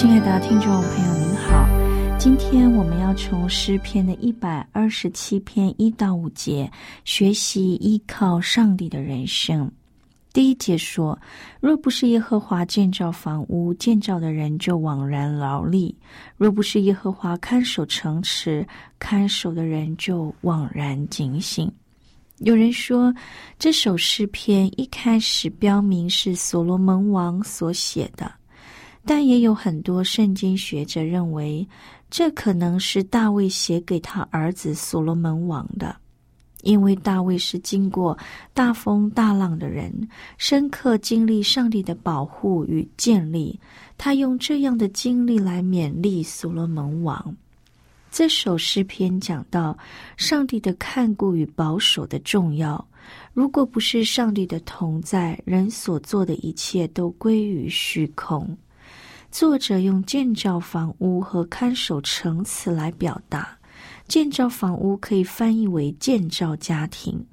亲爱的听众朋友，您好。今天我们要从诗篇的一百二十七篇一到五节学习依靠上帝的人生。第一节说：“若不是耶和华建造房屋，建造的人就枉然劳力；若不是耶和华看守城池，看守的人就枉然警醒。”有人说，这首诗篇一开始标明是所罗门王所写的。但也有很多圣经学者认为，这可能是大卫写给他儿子所罗门王的，因为大卫是经过大风大浪的人，深刻经历上帝的保护与建立，他用这样的经历来勉励所罗门王。这首诗篇讲到上帝的看顾与保守的重要，如果不是上帝的同在，人所做的一切都归于虚空。作者用建造房屋和看守城词来表达，建造房屋可以翻译为建造家庭。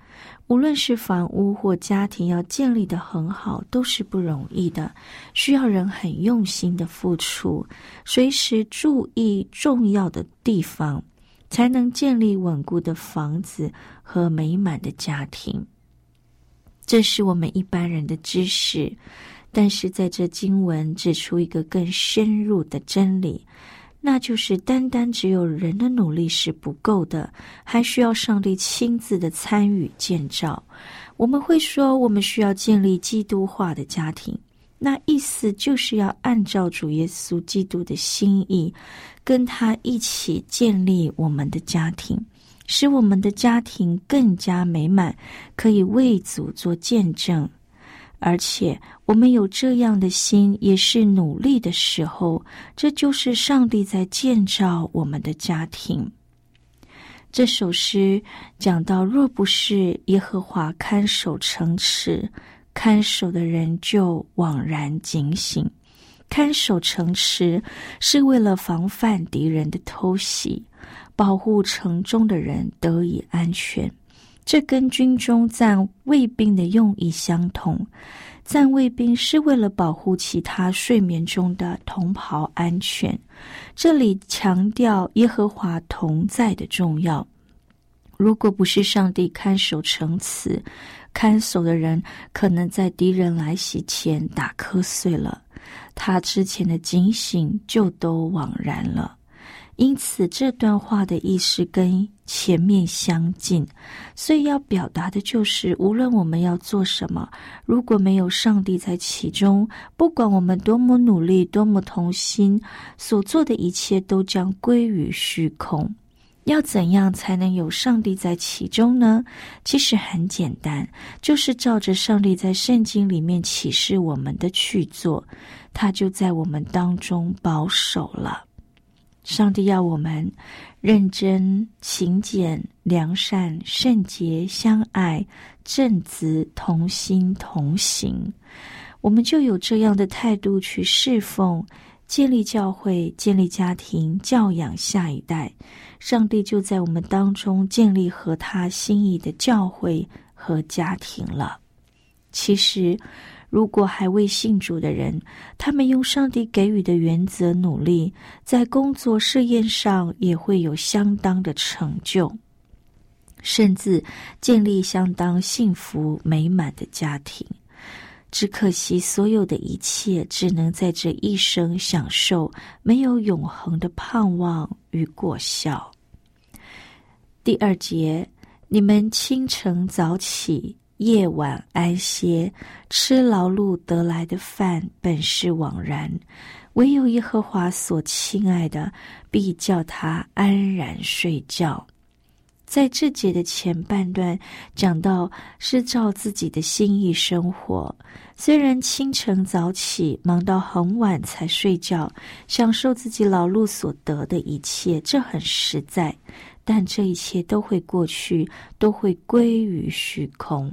无论是房屋或家庭，要建立的很好，都是不容易的，需要人很用心的付出，随时注意重要的地方，才能建立稳固的房子和美满的家庭。这是我们一般人的知识。但是在这经文指出一个更深入的真理，那就是单单只有人的努力是不够的，还需要上帝亲自的参与建造。我们会说，我们需要建立基督化的家庭，那意思就是要按照主耶稣基督的心意，跟他一起建立我们的家庭，使我们的家庭更加美满，可以为主做见证。而且，我们有这样的心，也是努力的时候。这就是上帝在建造我们的家庭。这首诗讲到，若不是耶和华看守城池，看守的人就枉然警醒。看守城池是为了防范敌人的偷袭，保护城中的人得以安全。这跟军中赞卫兵的用意相同，赞卫兵是为了保护其他睡眠中的同袍安全。这里强调耶和华同在的重要。如果不是上帝看守城池，看守的人可能在敌人来袭前打瞌睡了，他之前的警醒就都枉然了。因此，这段话的意思跟前面相近，所以要表达的就是：无论我们要做什么，如果没有上帝在其中，不管我们多么努力、多么同心，所做的一切都将归于虚空。要怎样才能有上帝在其中呢？其实很简单，就是照着上帝在圣经里面启示我们的去做，他就在我们当中保守了。上帝要我们认真、勤俭、良善、圣洁、相爱、正直、同心同行，我们就有这样的态度去侍奉、建立教会、建立家庭、教养下一代。上帝就在我们当中建立和他心意的教会和家庭了。其实。如果还未信主的人，他们用上帝给予的原则努力，在工作试验上也会有相当的成就，甚至建立相当幸福美满的家庭。只可惜所有的一切只能在这一生享受，没有永恒的盼望与果效。第二节，你们清晨早起，夜晚安歇，吃劳碌得来的饭，本是枉然；唯有耶和华所亲爱的，必叫他安然睡觉。在这节的前半段讲到是照自己的心意生活，虽然清晨早起，忙到很晚才睡觉，享受自己劳碌所得的一切，这很实在。但这一切都会过去，都会归于虚空。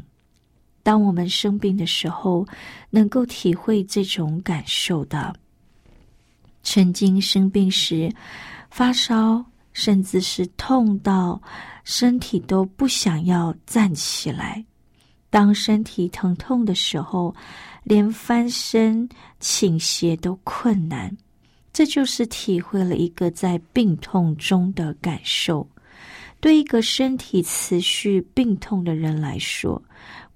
当我们生病的时候，能够体会这种感受的。曾经生病时，发烧，甚至是痛到身体都不想要站起来。当身体疼痛的时候，连翻身、倾斜都困难。这就是体会了一个在病痛中的感受。对一个身体持续病痛的人来说，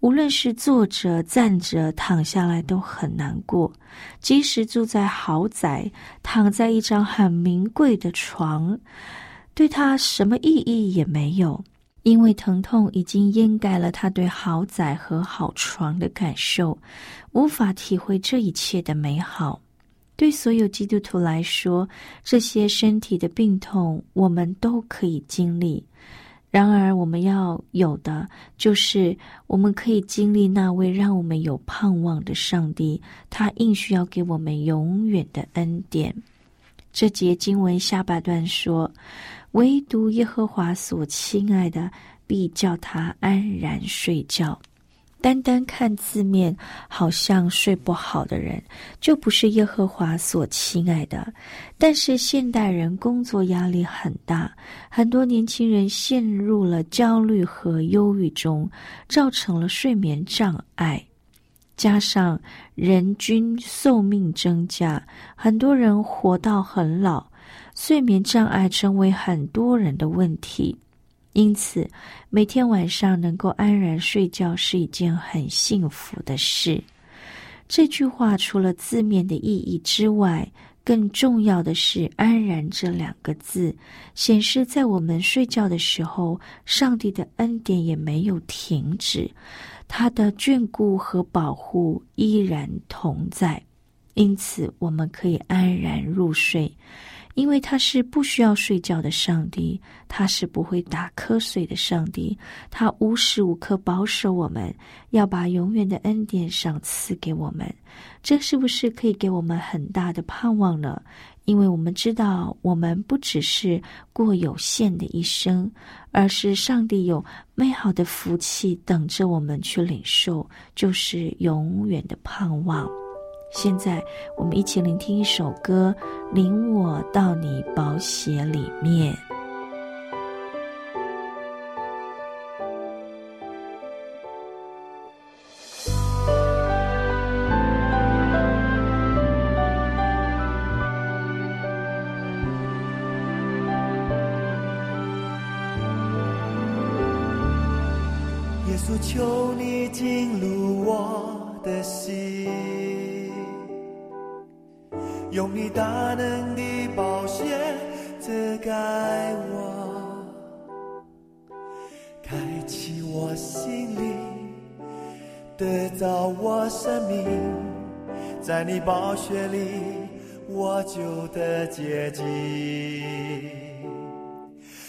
无论是坐着、站着、躺下来都很难过。即使住在豪宅，躺在一张很名贵的床，对他什么意义也没有，因为疼痛已经掩盖了他对豪宅和好床的感受，无法体会这一切的美好。对所有基督徒来说，这些身体的病痛我们都可以经历。然而，我们要有的就是我们可以经历那位让我们有盼望的上帝，他硬需要给我们永远的恩典。这节经文下半段说：“唯独耶和华所亲爱的，必叫他安然睡觉。”单单看字面，好像睡不好的人，就不是耶和华所亲爱的。但是现代人工作压力很大，很多年轻人陷入了焦虑和忧郁中，造成了睡眠障碍。加上人均寿命增加，很多人活到很老，睡眠障碍成为很多人的问题。因此，每天晚上能够安然睡觉是一件很幸福的事。这句话除了字面的意义之外，更重要的是“安然”这两个字，显示在我们睡觉的时候，上帝的恩典也没有停止，他的眷顾和保护依然同在。因此，我们可以安然入睡。因为他是不需要睡觉的上帝，他是不会打瞌睡的上帝，他无时无刻保守我们，要把永远的恩典赏赐给我们。这是不是可以给我们很大的盼望呢？因为我们知道，我们不只是过有限的一生，而是上帝有美好的福气等着我们去领受，就是永远的盼望。现在，我们一起聆听一首歌，《领我到你宝血里面》。耶稣，求你进用你大能的宝血遮盖我，开启我心灵，得着我生命，在你宝血里我就得洁净。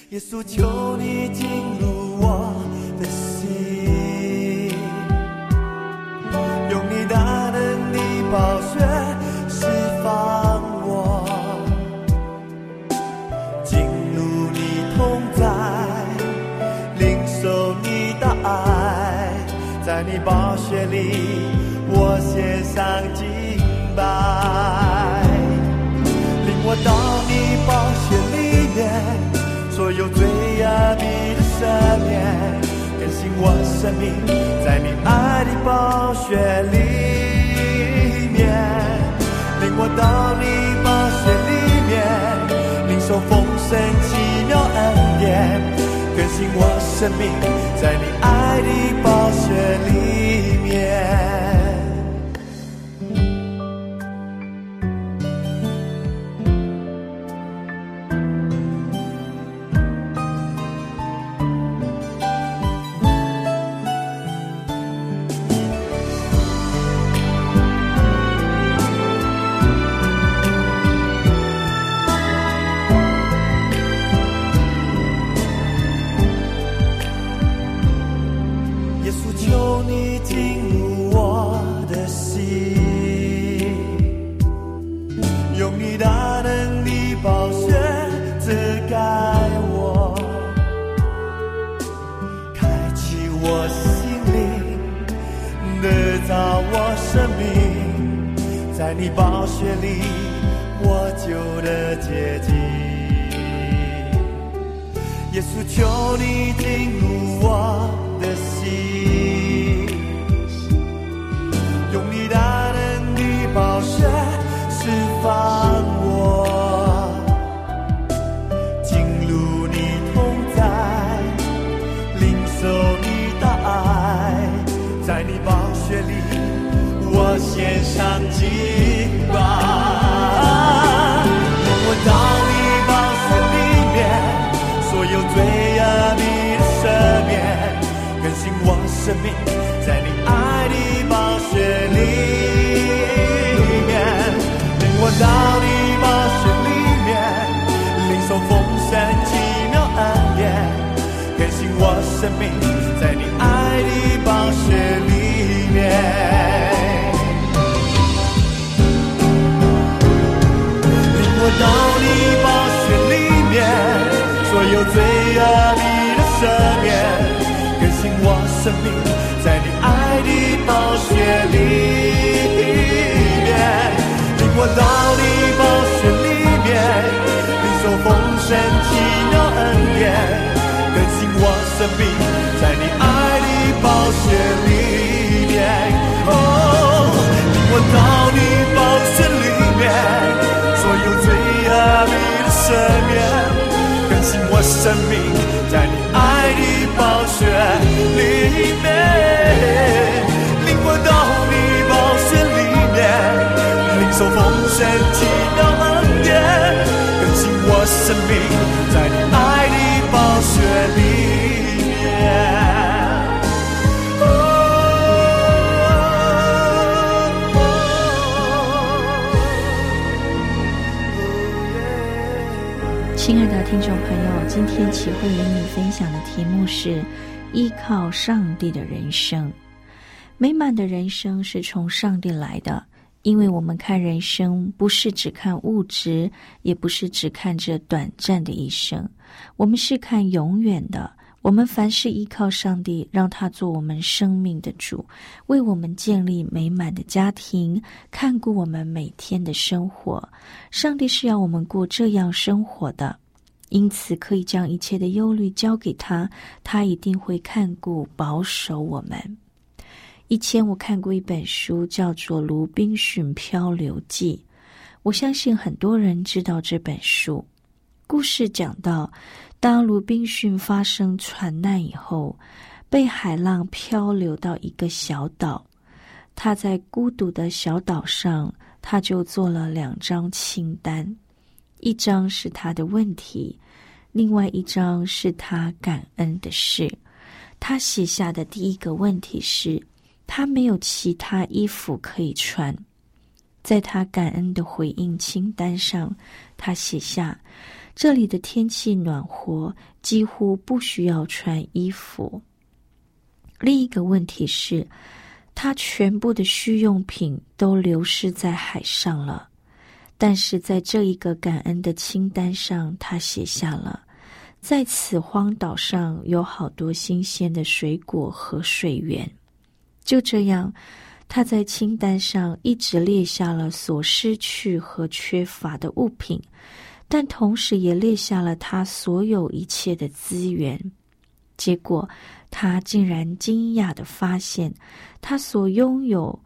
耶稣，求你进入我的心，用你大能的宝在你宝血里，我献上敬拜。领我到你宝血里面，所有罪恶你的赦免，更新我生命，在你爱的宝血里面。领我到你宝血里面，领受丰盛，更新我生命，在你爱的宝血里面。的结晶。耶稣，求你进入我的心，生命，在你爱的宝血里面，领我到你宝血里面，领受丰盛奇妙恩典，更新我生命，丰盛奇妙恩典，更新我生命，在你爱的宝血里面。哦，领我到你宝血里面。所有罪恶你的赦免，更新我生命，在你爱的宝血里面，领我到你宝血里面，领受丰盛奇妙恩，生命，在你爱的宝血里面。亲爱的听众朋友，今天启慧与你分享的题目是依靠上帝的人生。美满的人生是从上帝来的，因为我们看人生不是只看物质，也不是只看这短暂的一生，我们是看永远的。我们凡事依靠上帝，让他做我们生命的主，为我们建立美满的家庭，看顾我们每天的生活。上帝是要我们过这样生活的，因此可以将一切的忧虑交给他，他一定会看顾保守我们。以前我看过一本书，叫做《鲁滨逊漂流记》，我相信很多人知道这本书。故事讲到，当鲁滨逊发生船难以后，被海浪漂流到一个小岛。他在孤独的小岛上，他就做了两张清单，一张是他的问题，另外一张是他感恩的事。他写下的第一个问题是，他没有其他衣服可以穿。在他感恩的回应清单上，他写下。这里的天气暖和，几乎不需要穿衣服。另一个问题是，他全部的需用品都流失在海上了。但是在这一个感恩的清单上，他写下了，在此荒岛上有好多新鲜的水果和水源。就这样，他在清单上一直列下了所失去和缺乏的物品。但同时也列下了他所有一切的资源，结果他竟然惊讶的发现，他所拥有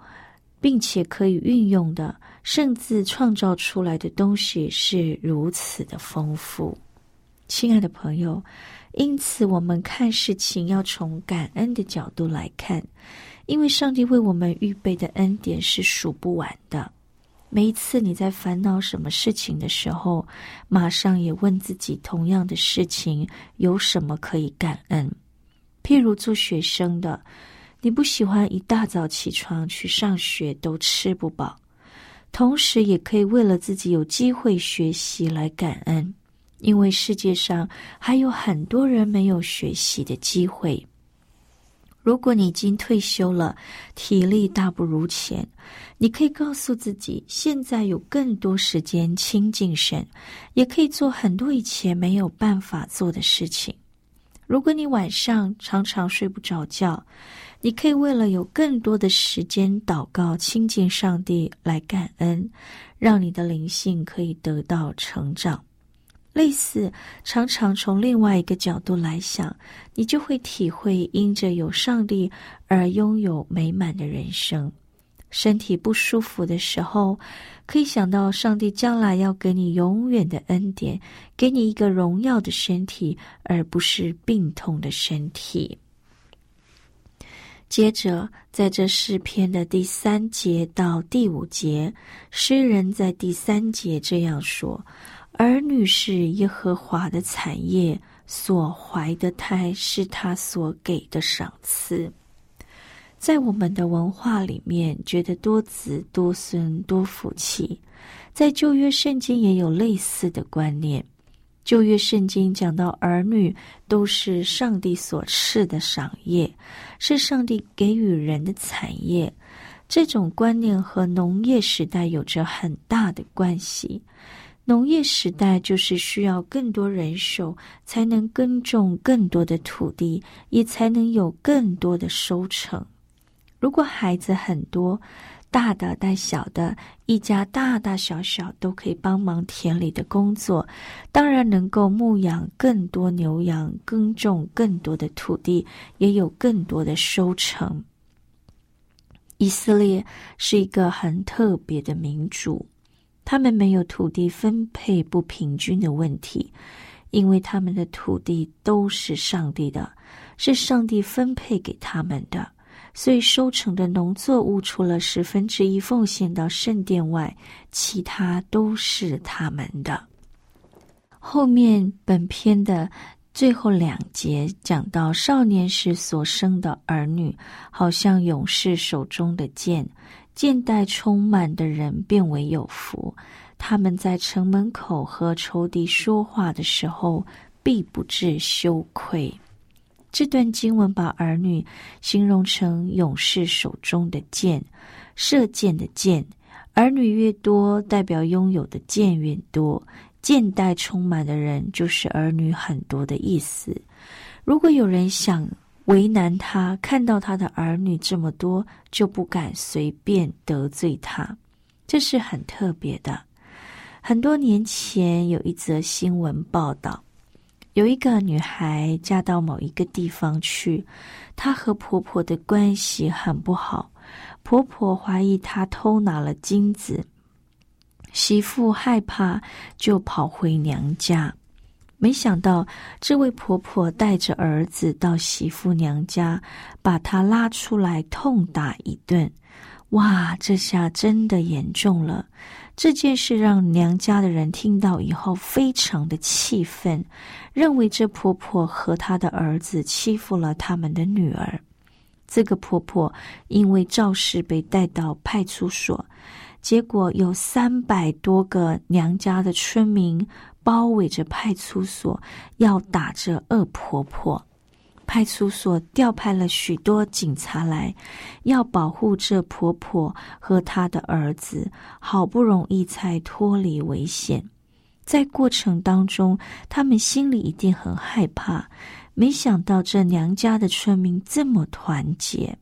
并且可以运用的，甚至创造出来的东西是如此的丰富。亲爱的朋友，因此我们看事情要从感恩的角度来看，因为上帝为我们预备的恩典是数不完的。每一次你在烦恼什么事情的时候，马上也问自己同样的事情有什么可以感恩。譬如做学生的，你不喜欢一大早起床去上学都吃不饱，同时也可以为了自己有机会学习来感恩，因为世界上还有很多人没有学习的机会。如果你已经退休了，体力大不如前，你可以告诉自己，现在有更多时间亲近神，也可以做很多以前没有办法做的事情。如果你晚上常常睡不着觉，你可以为了有更多的时间祷告、亲近上帝来感恩，让你的灵性可以得到成长。类似，常常从另外一个角度来想，你就会体会因着有上帝而拥有美满的人生。身体不舒服的时候，可以想到上帝将来要给你永远的恩典，给你一个荣耀的身体，而不是病痛的身体。接着，在这诗篇的第三节到第五节，诗人在第三节这样说。儿女是耶和华的产业，所怀的胎是他所给的赏赐。在我们的文化里面，觉得多子多孙多福气。在旧约圣经也有类似的观念。旧约圣经讲到儿女都是上帝所赐的赏业，是上帝给予人的产业。这种观念和农业时代有着很大的关系。农业时代就是需要更多人手，才能耕种更多的土地，也才能有更多的收成。如果孩子很多，大的带小的，一家大大小小都可以帮忙田里的工作，当然能够牧养更多牛羊，耕种更多的土地，也有更多的收成。以色列是一个很特别的民族。他们没有土地分配不平均的问题，因为他们的土地都是上帝的，是上帝分配给他们的，所以收成的农作物除了十分之一奉献到圣殿外，其他都是他们的。后面本篇的最后两节讲到，少年时所生的儿女，好像勇士手中的剑。见待充满的人变为有福，他们在城门口和仇敌说话的时候，必不致羞愧。这段经文把儿女形容成勇士手中的箭，射箭的箭。儿女越多，代表拥有的箭越多。见待充满的人，就是儿女很多的意思。如果有人想，为难他，看到他的儿女这么多，就不敢随便得罪他，这是很特别的。很多年前有一则新闻报道，有一个女孩嫁到某一个地方去，她和婆婆的关系很不好，婆婆怀疑她偷拿了金子，媳妇害怕，就跑回娘家。没想到，这位婆婆带着儿子到媳妇娘家，把她拉出来痛打一顿。哇，这下真的严重了！这件事让娘家的人听到以后非常的气愤，认为这婆婆和她的儿子欺负了他们的女儿。这个婆婆因为肇事被带到派出所，结果有三百多个娘家的村民。包围着派出所，要打这恶婆婆。派出所调派了许多警察来，要保护这婆婆和她的儿子。好不容易才脱离危险，在过程当中，他们心里一定很害怕。没想到这娘家的村民这么团结。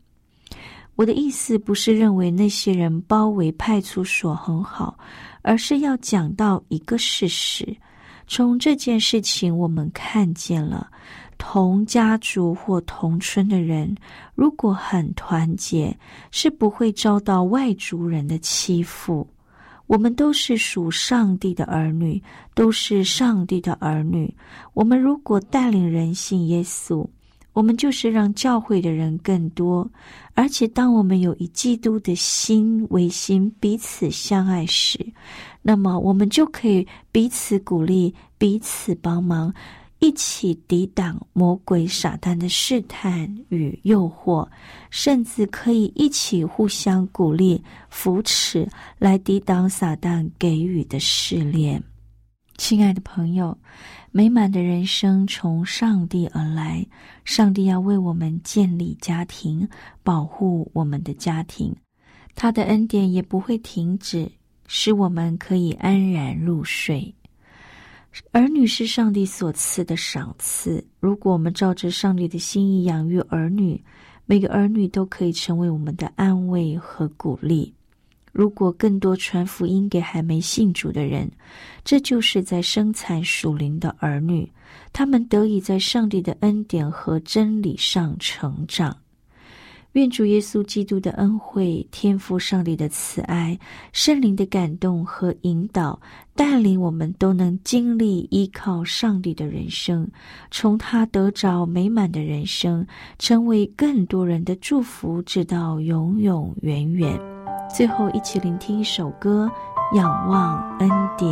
我的意思不是认为那些人包围派出所很好，而是要讲到一个事实。从这件事情，我们看见了同家族或同村的人，如果很团结，是不会遭到外族人的欺负。我们都是属上帝的儿女，都是上帝的儿女。我们如果带领人信耶稣。我们就是让教会的人更多，而且当我们有以基督的心为心，彼此相爱时，那么我们就可以彼此鼓励、彼此帮忙，一起抵挡魔鬼撒旦的试探与诱惑，甚至可以一起互相鼓励、扶持，来抵挡撒旦给予的试炼。亲爱的朋友。美满的人生从上帝而来，上帝要为我们建立家庭，保护我们的家庭，他的恩典也不会停止，使我们可以安然入睡。儿女是上帝所赐的赏赐，如果我们照着上帝的心意养育儿女，每个儿女都可以成为我们的安慰和鼓励。如果更多传福音给还没信主的人，这就是在生产属灵的儿女，他们得以在上帝的恩典和真理上成长。愿主耶稣基督的恩惠、天赋上帝的慈爱、圣灵的感动和引导，带领我们都能经历依靠上帝的人生，从他得着美满的人生，成为更多人的祝福，直到永永远远。最后，一起聆听一首歌，《仰望恩典》。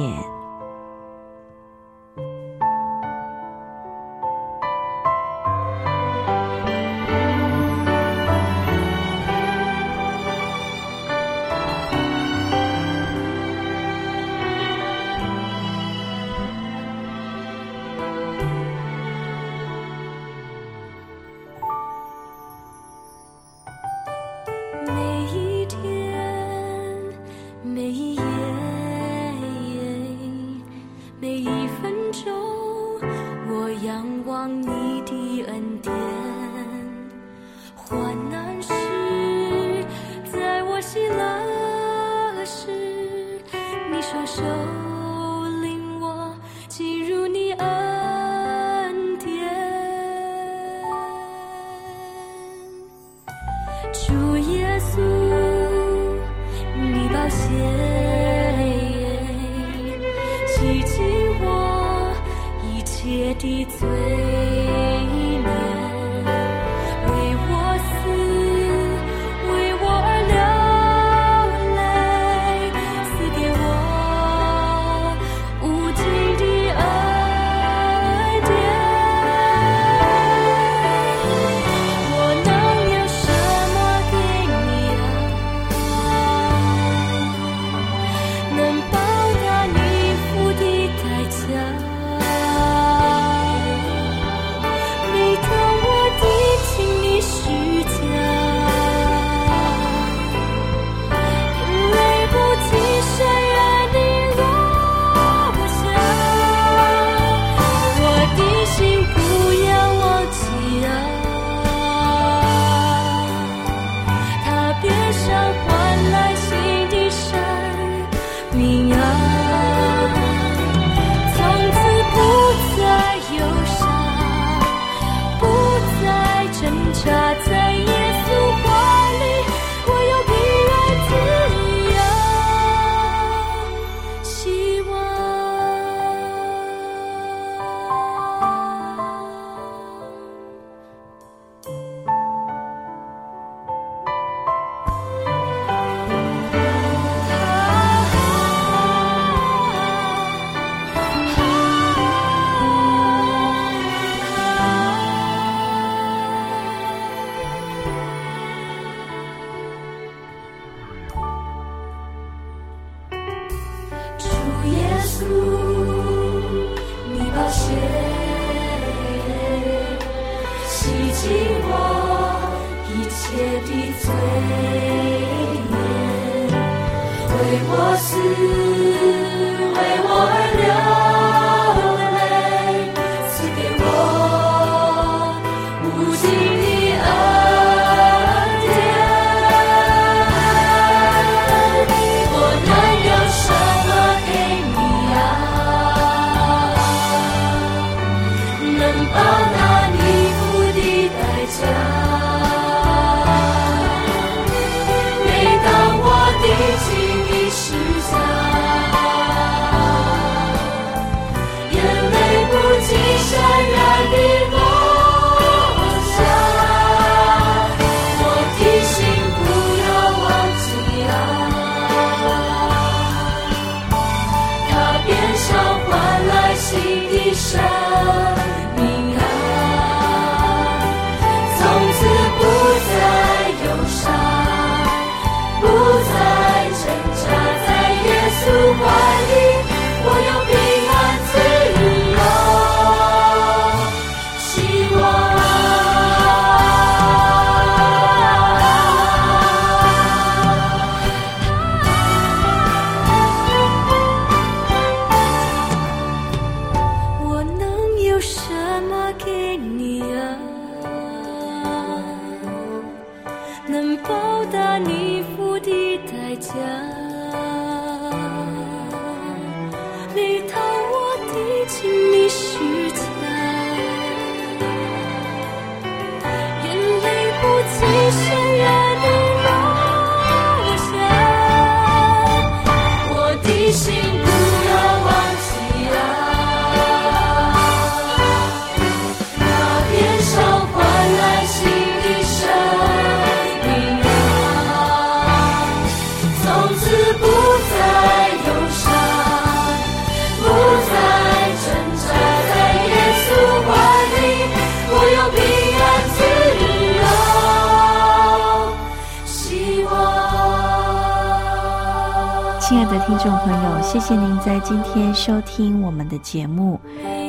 听众朋友，谢谢您在今天收听我们的节目。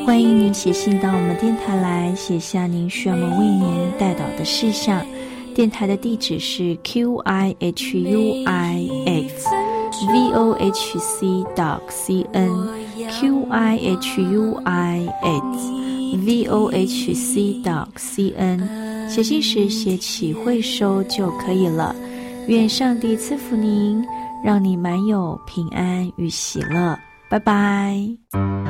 欢迎您写信到我们电台来，写下您需要我们为您带导的事项。电台的地址是 q i h u i x v o h c dot c n q i h u i x v o h c dot c n。写信时写起会收就可以了。愿上帝赐福您，让你满有平安与喜乐。拜拜。